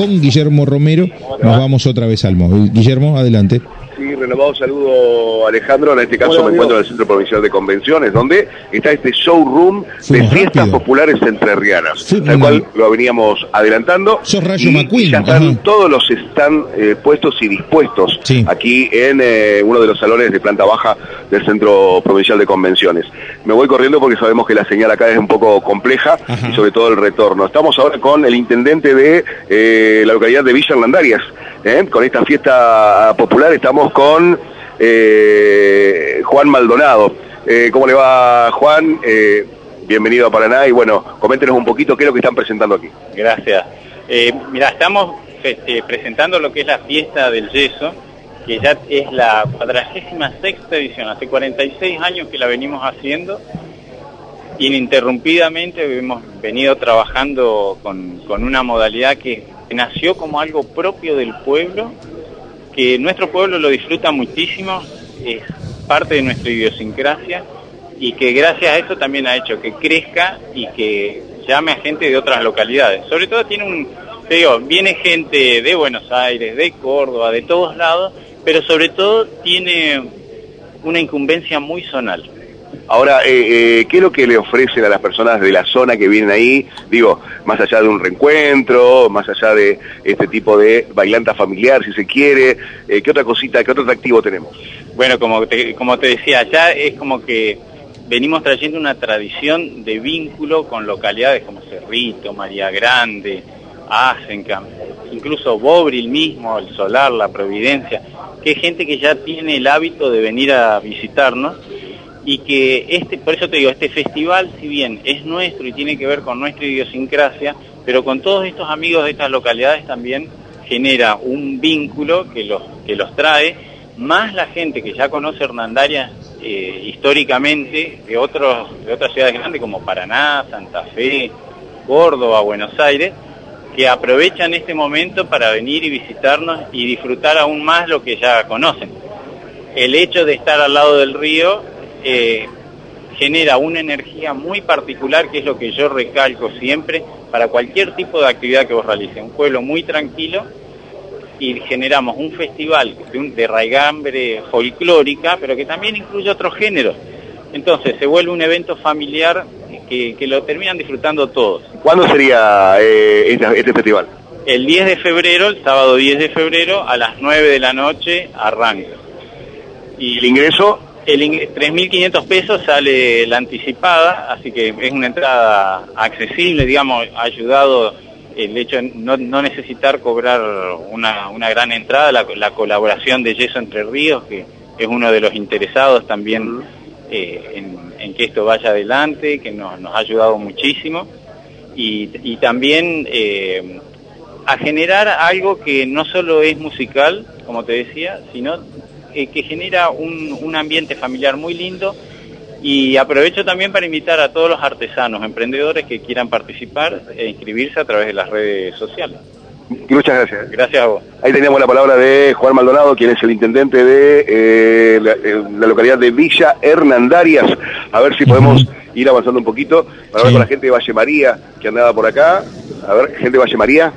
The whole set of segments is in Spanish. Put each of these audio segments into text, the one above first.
con Guillermo Romero, nos vamos otra vez al móvil. Guillermo, adelante. Sí, renovado saludo Alejandro, en este caso me encuentro en el Centro Provincial de Convenciones, donde está este showroom de fiestas populares entrerrianas, tal cual lo veníamos adelantando. Sos Rayo y Ya están todos los están eh, puestos y dispuestos aquí en eh, uno de los salones de planta baja del Centro Provincial de Convenciones. Me voy corriendo porque sabemos que la señal acá es un poco compleja y sobre todo el retorno. Estamos ahora con el intendente de eh, la localidad de Villa Hernandarias, con esta fiesta popular estamos con eh, Juan Maldonado. Eh, ¿Cómo le va, Juan? Eh, bienvenido a Paraná y bueno, coméntenos un poquito qué es lo que están presentando aquí. Gracias. mira, estamos presentando lo que es la fiesta del yeso, que ya es la cuadragésima sexta edición, hace 46 años que la venimos haciendo ininterrumpidamente hemos venido trabajando con, una modalidad que nació como algo propio del pueblo que nuestro pueblo lo disfruta muchísimo, es parte de nuestra idiosincrasia y que gracias a eso también ha hecho que crezca y que llame a gente de otras localidades. Sobre todo tiene un, te digo, viene gente de Buenos Aires, de Córdoba, de todos lados, pero sobre todo tiene una incumbencia muy zonal. Ahora, eh, eh, ¿qué es lo que le ofrecen a las personas de la zona que vienen ahí? Digo, más allá de un reencuentro, más allá de este tipo de bailanta familiar, si se quiere, eh, ¿qué otra cosita, qué otro atractivo tenemos? Bueno, como te, como te decía, ya es como que venimos trayendo una tradición de vínculo con localidades como Cerrito, María Grande, Asenca, incluso Bobril mismo, El Solar, La Providencia, que es gente que ya tiene el hábito de venir a visitarnos y que este, por eso te digo, este festival, si bien es nuestro y tiene que ver con nuestra idiosincrasia, pero con todos estos amigos de estas localidades también genera un vínculo que los, que los trae, más la gente que ya conoce Hernandarias eh, históricamente de, otros, de otras ciudades grandes como Paraná, Santa Fe, Córdoba, Buenos Aires, que aprovechan este momento para venir y visitarnos y disfrutar aún más lo que ya conocen. El hecho de estar al lado del río eh, genera una energía muy particular, que es lo que yo recalco siempre, para cualquier tipo de actividad que vos realices. Un pueblo muy tranquilo y generamos un festival de, de raigambre folclórica, pero que también incluye otros géneros. Entonces se vuelve un evento familiar que, lo terminan disfrutando todos. ¿Cuándo sería eh, este, este, festival? El 10 de febrero, el sábado 10 de febrero, a las 9 de la noche arranca. ¿Y el ingreso? El 3.500 pesos sale la anticipada, así que es una entrada accesible, digamos, ha ayudado el hecho de no, necesitar cobrar una, gran entrada, la, colaboración de Yeso Entre Ríos, que es uno de los interesados también eh, en, que esto vaya adelante, que nos, ha ayudado muchísimo, y, también eh, a generar algo que no solo es musical, como te decía, sino eh, que genera un, un, ambiente familiar muy lindo y aprovecho también para invitar a todos los artesanos, emprendedores que quieran participar e inscribirse a través de las redes sociales. Muchas gracias. Gracias a vos. Ahí teníamos la palabra de Juan Maldonado, quien es el intendente de eh, eh, la, localidad de Villa Hernandarias. A ver si podemos ir avanzando un poquito para ver con la gente de Valle María que andaba por acá. A ver, gente de Valle María.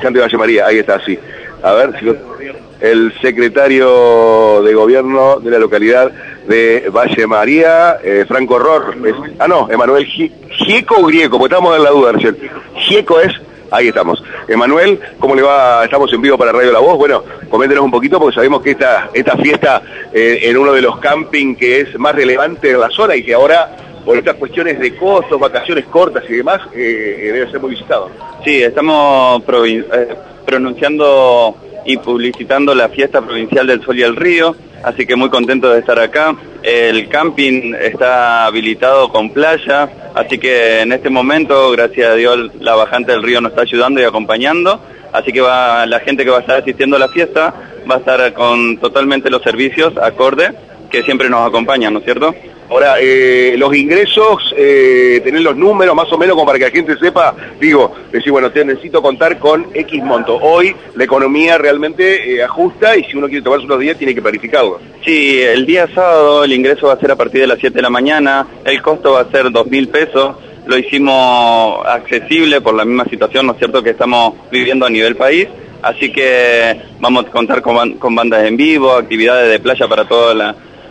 Gente de Valle María, ahí está, sí. A ver si lo el secretario de gobierno de la localidad de Valle María, eh, Franco Horror. ah, no, Emanuel Gieco Grieco, porque estamos en la duda, Arcel. Gieco es, ahí estamos. Emanuel, ¿cómo le va? Estamos en vivo para Radio La Voz. Bueno, coméntenos un poquito, porque sabemos que esta, esta fiesta eh, en uno de los camping que es más relevante en la zona y que ahora por estas cuestiones de costos, vacaciones cortas y demás, eh, debe ser muy visitado. Sí, estamos pronunciando y publicitando la fiesta provincial del Sol y el Río, así que muy contento de estar acá. El camping está habilitado con playa, así que en este momento, gracias a Dios, la bajante del río nos está ayudando y acompañando, así que va, la gente que va a estar asistiendo a la fiesta va a estar con totalmente los servicios acorde que siempre nos acompañan, ¿no es cierto? Ahora, eh, los ingresos, eh, tener los números más o menos como para que la gente sepa, digo, decir, bueno, te necesito contar con X monto. Hoy la economía realmente eh, ajusta y si uno quiere tomarse unos días tiene que planificarlo. Sí, el día sábado el ingreso va a ser a partir de las 7 de la mañana, el costo va a ser 2 mil pesos, lo hicimos accesible por la misma situación, ¿no es cierto?, que estamos viviendo a nivel país. Así que vamos a contar con, bandas en vivo, actividades de playa para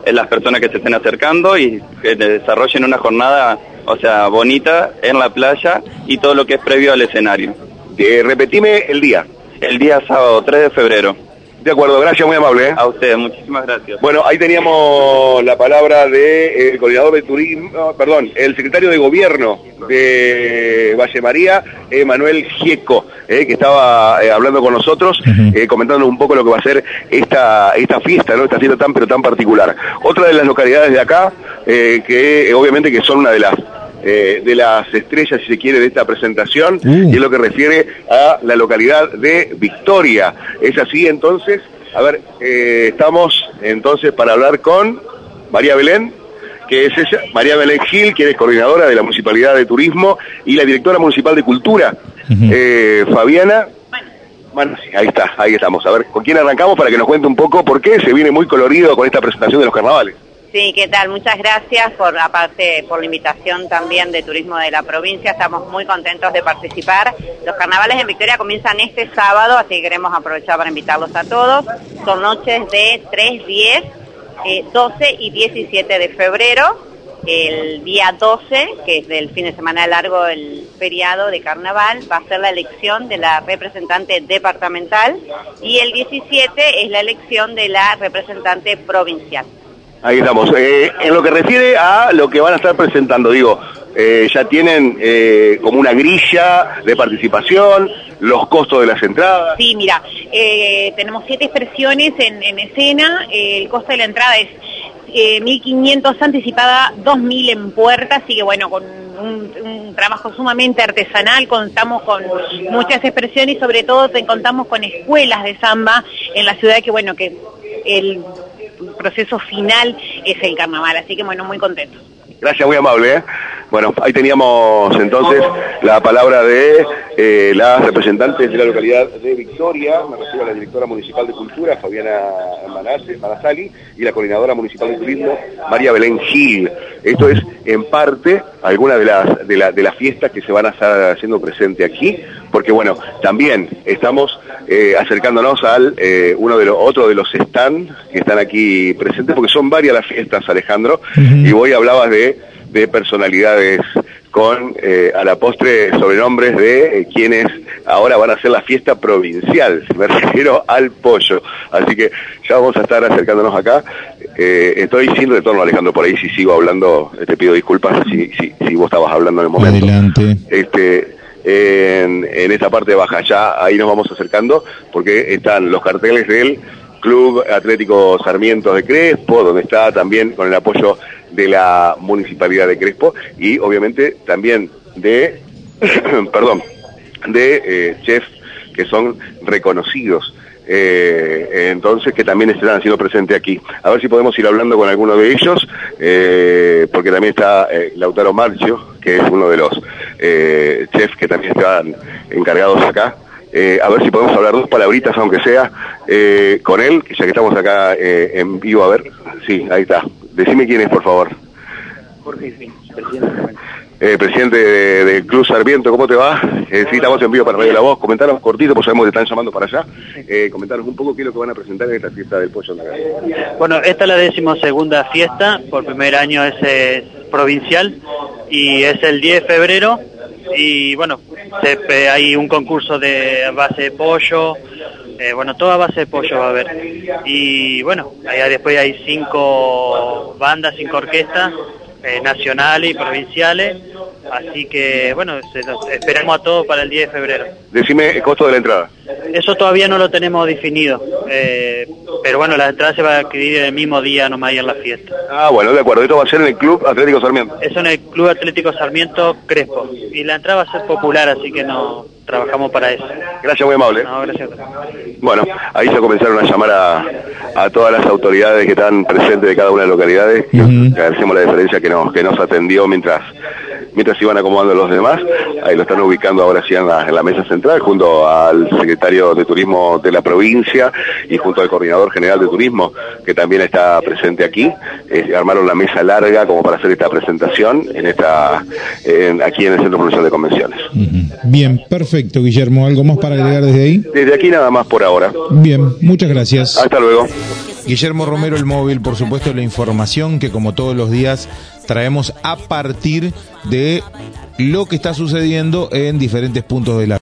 todas las personas que se estén acercando y que desarrollen una jornada, o sea, bonita en la playa y todo lo que es previo al escenario. Eh, repetime el día. El día sábado 3 de febrero. De acuerdo, gracias, muy amable. ¿eh? A ustedes, muchísimas gracias. Bueno, ahí teníamos la palabra del de, coordinador de turismo, perdón, el secretario de gobierno de Valle María, Manuel Gieco, eh, que estaba eh, hablando con nosotros, comentándonos un poco lo que va a ser esta, esta fiesta, ¿no? esta fiesta tan pero tan particular. Otra de las localidades de acá, que obviamente que son una de las eh, de las estrellas, si se quiere, de esta presentación, y es lo que refiere a la localidad de Victoria. ¿Es así entonces? A ver, eh, estamos entonces para hablar con María Belén, que es ella, María Belén Gil, que es coordinadora de la Municipalidad de Turismo, y la directora municipal de Cultura, eh, Fabiana. Bueno, sí, ahí está, ahí estamos. A ver, ¿con quién arrancamos para que nos cuente un poco por qué se viene muy colorido con esta presentación de los carnavales? Sí, ¿qué tal? Muchas gracias por aparte por la invitación también de turismo de la provincia. Estamos muy contentos de participar. Los carnavales en Victoria comienzan este sábado, así que queremos aprovechar para invitarlos a todos. Son noches de 3, 10, 12 y 17 de febrero. El día 12, que es del fin de semana largo, el feriado de carnaval, va a ser la elección de la representante departamental y el 17 es la elección de la representante provincial. Ahí estamos. Eh, en lo que refiere a lo que van a estar presentando, digo, eh, ya tienen eh, como una grilla de participación, los costos de las entradas. Sí, mira, tenemos siete expresiones en, escena, el costo de la entrada es 1.500 anticipada, 2.000 en puerta, así que bueno, con un, un, trabajo sumamente artesanal, contamos con muchas expresiones y sobre todo contamos con escuelas de samba en la ciudad que bueno, que el proceso final es el carnaval, así que bueno, muy contentos. Gracias, muy amable. ¿eh? Bueno, ahí teníamos entonces la palabra de eh, las representantes de la localidad de Victoria, me refiero a la directora municipal de Cultura, Fabiana Manasali, y la coordinadora municipal de turismo, María Belén Gil. Esto es, en parte, alguna de las, de, las fiestas que se van a estar haciendo presente aquí, porque bueno, también estamos eh, acercándonos al eh, uno de los otro de los stands que están aquí presentes, porque son varias las fiestas, Alejandro, y hoy hablabas de, de personalidades con eh, a la postre sobrenombres de quienes ahora van a hacer la fiesta provincial, me refiero al pollo. Así que ya vamos a estar acercándonos acá. estoy sin retorno, Alejandro, por ahí si sigo hablando, te pido disculpas si, si, si vos estabas hablando en el momento. Adelante. Este, en, esta parte baja. Ya ahí nos vamos acercando porque están los carteles del Club Atlético Sarmiento de Crespo, donde está también con el apoyo de la Municipalidad de Crespo y obviamente también de, perdón, de eh, chefs que son reconocidos eh, entonces que también estarán haciendo presente aquí. A ver si podemos ir hablando con alguno de ellos, eh, porque también está eh, Lautaro Marcio, que es uno de los chefs que también están encargados acá. a ver si podemos hablar dos palabritas, aunque sea, con él, ya que estamos acá en vivo, a ver, sí, ahí está. Decime quién es, por favor. Jorge, presidente eh, presidente del Club Sarmiento, ¿cómo te va? Eh, sí, estamos en vivo para Radio La Voz. Comentaros cortito, pues sabemos que están llamando para allá. Eh, comentaros un poco qué es lo que van a presentar en esta fiesta del pollo. Bueno, esta es la decimosegunda fiesta, por primer año es eh, provincial y es el 10 de febrero y bueno, se, hay un concurso de base de pollo, eh, bueno, toda base de pollo va a haber. Y bueno, allá después hay cinco bandas, cinco orquestas eh, nacionales y provinciales. Así que, bueno, esperamos a todos para el 10 de febrero. Decime el costo de la entrada. Eso todavía no lo tenemos definido, eh, pero bueno, la entrada se va a adquirir el mismo día nomás en la fiesta. Ah, bueno, de acuerdo. Esto va a ser en el Club Atlético Sarmiento. Eso en el Club Atlético Sarmiento Crespo. Y la entrada va a ser popular, así que no trabajamos para eso. Gracias, muy amable. No, gracias. Bueno, ahí se comenzaron a llamar a, a todas las autoridades que están presentes de cada una de las localidades. Agradecemos la diferencia que nos, que nos atendió mientras mientras iban acomodando los demás. Ahí lo están ubicando ahora sí en la, en la mesa central, junto al secretario de Turismo de la provincia y junto al coordinador general de turismo, que también está presente aquí. Eh, armaron la mesa larga como para hacer esta presentación en esta, en- aquí en el Centro Provincial de Convenciones. Bien, perfecto, Guillermo. ¿Algo más para agregar desde ahí? Desde aquí nada más por ahora. Bien, muchas gracias. Hasta luego. Guillermo Romero, el móvil, por supuesto, la información que como todos los días traemos a partir de lo que está sucediendo en diferentes puntos de la